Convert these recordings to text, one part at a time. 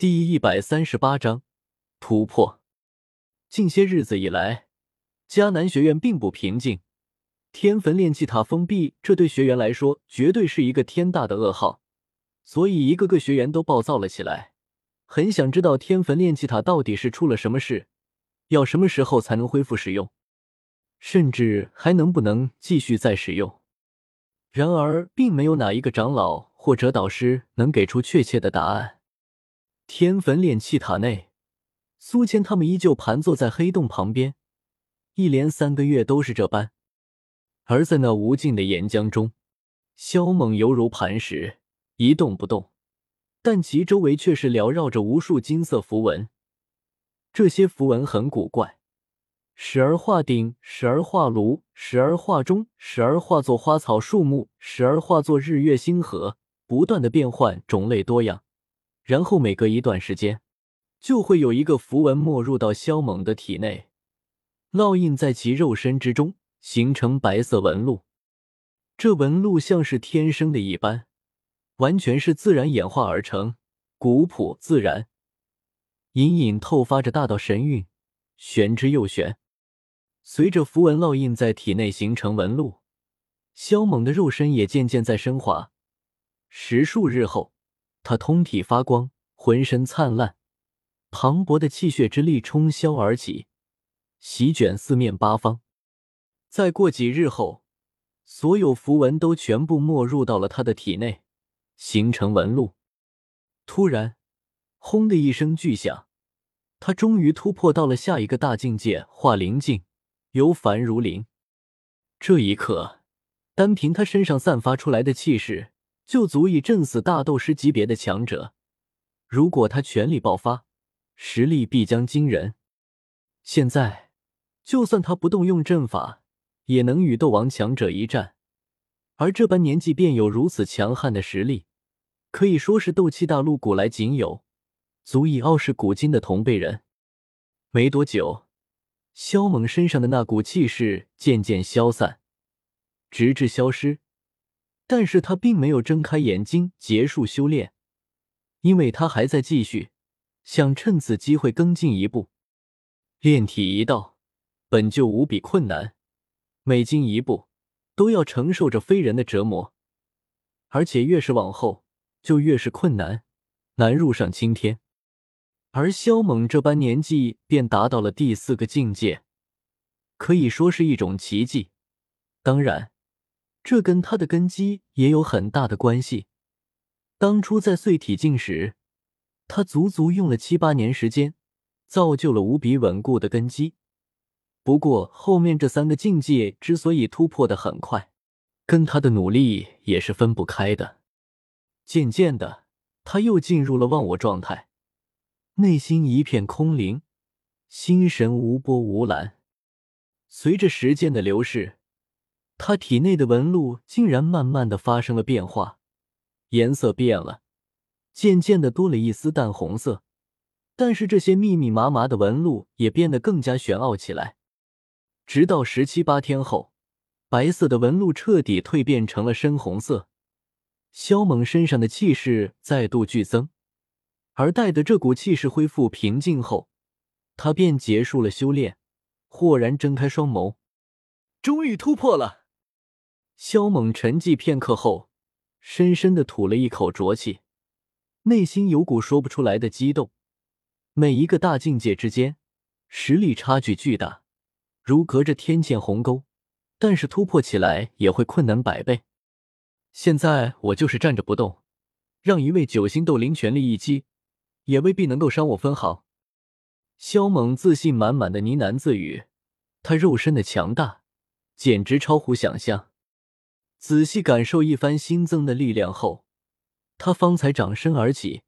第一百三十八章突破。近些日子以来，迦南学院并不平静。天坟炼气塔封闭，这对学员来说绝对是一个天大的噩耗，所以一个个学员都暴躁了起来，很想知道天坟炼气塔到底是出了什么事，要什么时候才能恢复使用，甚至还能不能继续再使用。然而，并没有哪一个长老或者导师能给出确切的答案。天坟炼气塔内，苏谦他们依旧盘坐在黑洞旁边，一连三个月都是这般。而在那无尽的岩浆中，萧猛犹如磐石，一动不动，但其周围却是缭绕着无数金色符文。这些符文很古怪，时而化顶，时而化炉，时而化钟，时而化作花草树木，时而化作日月星河，不断的变换，种类多样。然后每隔一段时间，就会有一个符文没入到萧猛的体内，烙印在其肉身之中。形成白色纹路，这纹路像是天生的一般，完全是自然演化而成，古朴自然，隐隐透发着大道神韵，玄之又玄。随着符文烙印在体内形成纹路，萧猛的肉身也渐渐在升华。十数日后，他通体发光，浑身灿烂，磅礴的气血之力冲霄而起，席卷四面八方。再过几日后，所有符文都全部没入到了他的体内，形成纹路。突然，轰的一声巨响，他终于突破到了下一个大境界——化灵境，由凡如灵。这一刻，单凭他身上散发出来的气势，就足以震死大斗师级别的强者。如果他全力爆发，实力必将惊人。现在，就算他不动用阵法，也能与斗王强者一战，而这般年纪便有如此强悍的实力，可以说是斗气大陆古来仅有，足以傲视古今的同辈人。没多久，萧猛身上的那股气势渐渐消散，直至消失。但是他并没有睁开眼睛结束修炼，因为他还在继续，想趁此机会更进一步。炼体一道本就无比困难。每进一步，都要承受着非人的折磨，而且越是往后，就越是困难，难入上青天。而萧猛这般年纪便达到了第四个境界，可以说是一种奇迹。当然，这跟他的根基也有很大的关系。当初在碎体境时，他足足用了七八年时间，造就了无比稳固的根基。不过，后面这三个境界之所以突破的很快，跟他的努力也是分不开的。渐渐的，他又进入了忘我状态，内心一片空灵，心神无波无澜。随着时间的流逝，他体内的纹路竟然慢慢的发生了变化，颜色变了，渐渐的多了一丝淡红色。但是这些密密麻麻的纹路也变得更加玄奥起来。直到十七八天后，白色的纹路彻底蜕变成了深红色。萧猛身上的气势再度剧增，而待得这股气势恢复平静后，他便结束了修炼，豁然睁开双眸，终于突破了。萧猛沉寂片刻后，深深的吐了一口浊气，内心有股说不出来的激动。每一个大境界之间，实力差距巨大。如隔着天堑鸿沟，但是突破起来也会困难百倍。现在我就是站着不动，让一位九星斗灵全力一击，也未必能够伤我分毫。萧猛自信满满的呢喃自语，他肉身的强大简直超乎想象。仔细感受一番新增的力量后，他方才长身而起，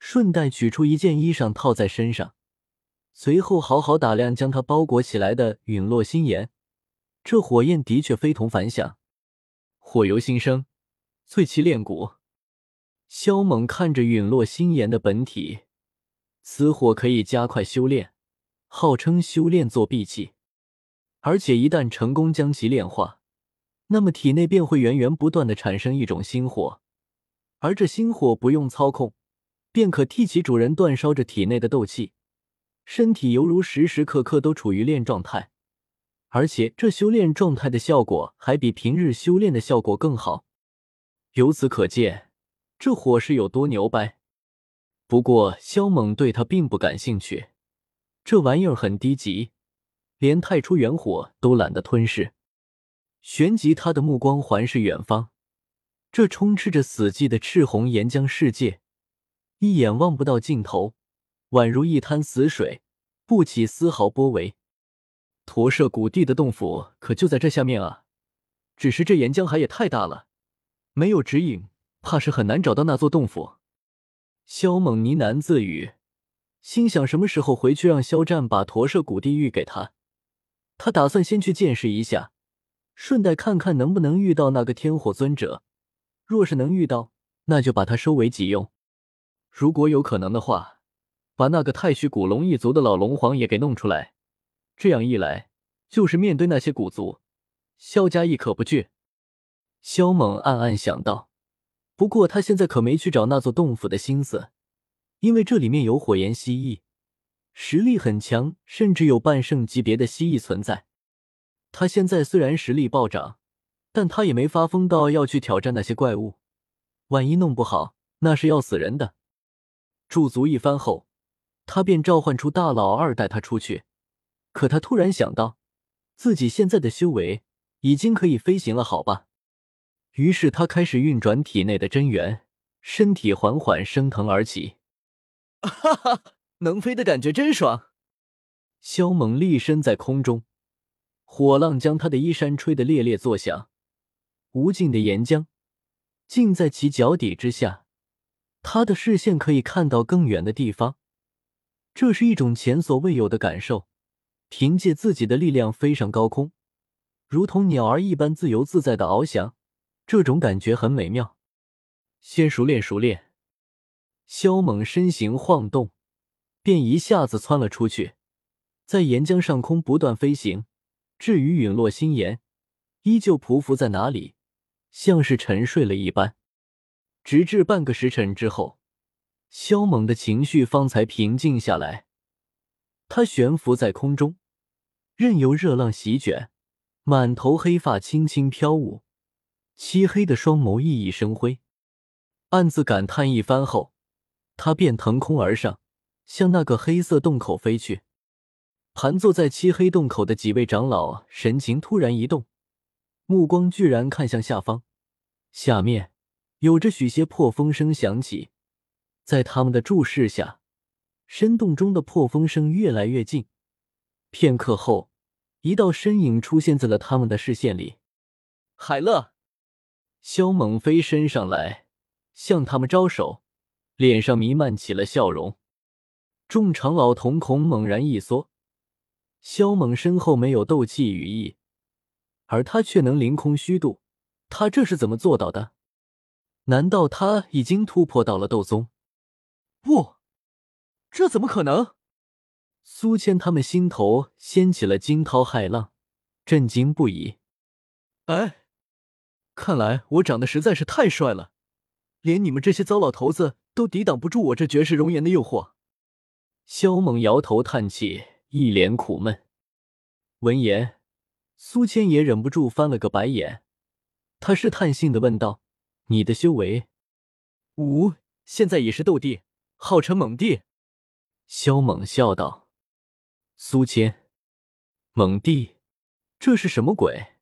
顺带取出一件衣裳套在身上。随后好好打量将他包裹起来的陨落心炎，这火焰的确非同凡响，火由心生，淬其炼骨。萧猛看着陨落心炎的本体，此火可以加快修炼，号称修炼作弊器，而且一旦成功将其炼化，那么体内便会源源不断的产生一种心火，而这心火不用操控，便可替其主人煅烧着体内的斗气，身体犹如时时刻刻都处于炼状态，而且这修炼状态的效果还比平日修炼的效果更好。由此可见，这火是有多牛掰。不过萧猛对他并不感兴趣，这玩意儿很低级，连太初元火都懒得吞噬。旋即，他的目光环视远方，这充斥着死寂的赤红岩浆世界，一眼望不到尽头，宛如一滩死水，不起丝毫波纹。驼舍古地的洞府可就在这下面啊！只是这岩浆海也太大了，没有指引，怕是很难找到那座洞府。萧猛呢喃自语，心想：什么时候回去让肖战把驼舍古地玉给他？他打算先去见识一下，顺带看看能不能遇到那个天火尊者。若是能遇到，那就把他收为己用；如果有可能的话，把那个太虚古龙一族的老龙皇也给弄出来。这样一来，就是面对那些古族，萧家亦可不惧。萧猛暗暗想到。不过他现在可没去找那座洞府的心思，因为这里面有火焰蜥蜴，实力很强，甚至有半圣级别的蜥蜴存在。他现在虽然实力暴涨，但他也没发疯到要去挑战那些怪物，万一弄不好，那是要死人的。驻足一番后，他便召唤出大老二带他出去。可他突然想到，自己现在的修为已经可以飞行了，好吧？于是他开始运转体内的真元，身体缓缓升腾而起。哈哈，能飞的感觉真爽！萧猛立身在空中，火浪将他的衣衫吹得猎猎作响。无尽的岩浆浸在其脚底之下，他的视线可以看到更远的地方。这是一种前所未有的感受，凭借自己的力量飞上高空，如同鸟儿一般自由自在的翱翔。这种感觉很美妙，先熟练熟练。萧猛身形晃动，便一下子窜了出去，在岩浆上空不断飞行。至于陨落心岩，依旧匍匐在哪里，像是沉睡了一般。直至半个时辰之后，萧猛的情绪方才平静下来。他悬浮在空中，任由热浪席卷，满头黑发轻轻飘舞。漆黑的双眸熠熠生辉，暗自感叹一番后，他便腾空而上，向那个黑色洞口飞去。盘坐在漆黑洞口的几位长老神情突然一动，目光居然看向下方。下面有着许些破风声响起，在他们的注视下，深洞中的破风声越来越近。片刻后，一道身影出现在了他们的视线里，海乐。萧猛飞身上来，向他们招手，脸上弥漫起了笑容。众长老瞳孔猛然一缩。萧猛身后没有斗气羽翼，而他却能凌空虚度，他这是怎么做到的？难道他已经突破到了斗宗？不，这怎么可能？苏谦他们心头掀起了惊涛骇浪，震惊不已。哎。看来我长得实在是太帅了，连你们这些糟老头子都抵挡不住我这绝世容颜的诱惑。萧猛摇头叹气，一脸苦闷。闻言，苏千也忍不住翻了个白眼，他试探性的问道：“你的修为？”“五现在已是斗帝，号称猛帝。”萧猛笑道。苏千，猛帝，这是什么鬼？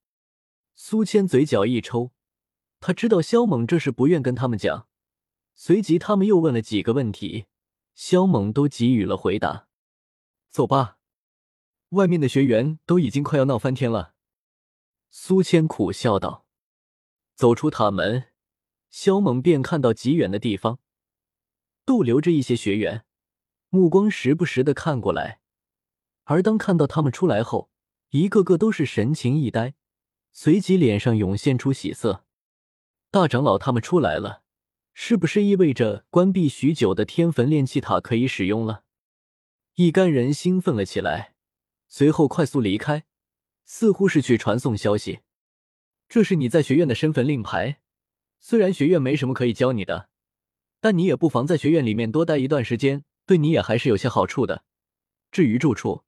苏谦嘴角一抽，他知道萧猛这是不愿跟他们讲。随即，他们又问了几个问题，萧猛都给予了回答。走吧，外面的学员都已经快要闹翻天了。苏千苦笑道。走出塔门，萧猛便看到极远的地方，逗留着一些学员，目光时不时的看过来。而当看到他们出来后，一个个都是神情一呆。随即脸上涌现出喜色，大长老他们出来了，是不是意味着关闭许久的天坟炼气塔可以使用了？一干人兴奋了起来，随后快速离开，似乎是去传送消息。这是你在学院的身份令牌，虽然学院没什么可以教你的，但你也不妨在学院里面多待一段时间，对你也还是有些好处的。至于住处，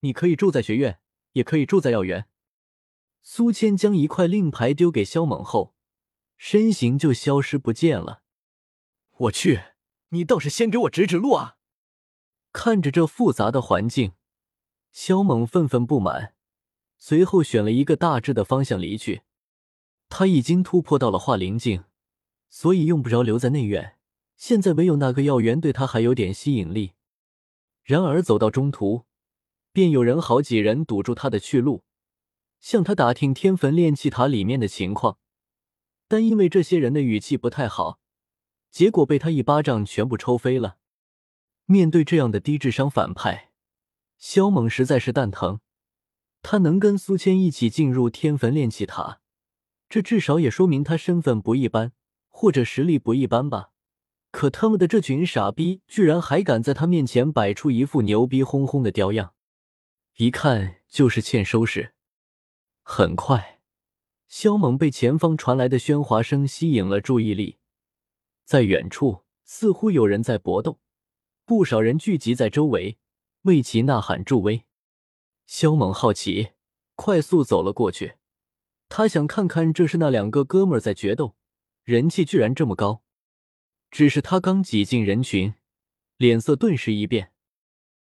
你可以住在学院，也可以住在药园。苏谦将一块令牌丢给萧猛后，身形就消失不见了。我去，你倒是先给我指指路啊！看着这复杂的环境，萧猛愤愤不满，随后选了一个大致的方向离去。他已经突破到了化灵境，所以用不着留在内院。现在唯有那个药园对他还有点吸引力。然而走到中途，便有人好几人堵住他的去路，向他打听天坟炼气塔里面的情况。但因为这些人的语气不太好，结果被他一巴掌全部抽飞了。面对这样的低智商反派，萧猛实在是蛋疼。他能跟苏谦一起进入天坟炼气塔，这至少也说明他身份不一般，或者实力不一般吧。可他们的这群傻逼居然还敢在他面前摆出一副牛逼哄哄的雕样，一看就是欠收拾。很快，萧猛被前方传来的喧哗声吸引了注意力，在远处似乎有人在搏斗，不少人聚集在周围为其呐喊助威。肖猛好奇，快速走了过去，他想看看这是那两个哥们在决斗，人气居然这么高。只是他刚挤进人群，脸色顿时一变，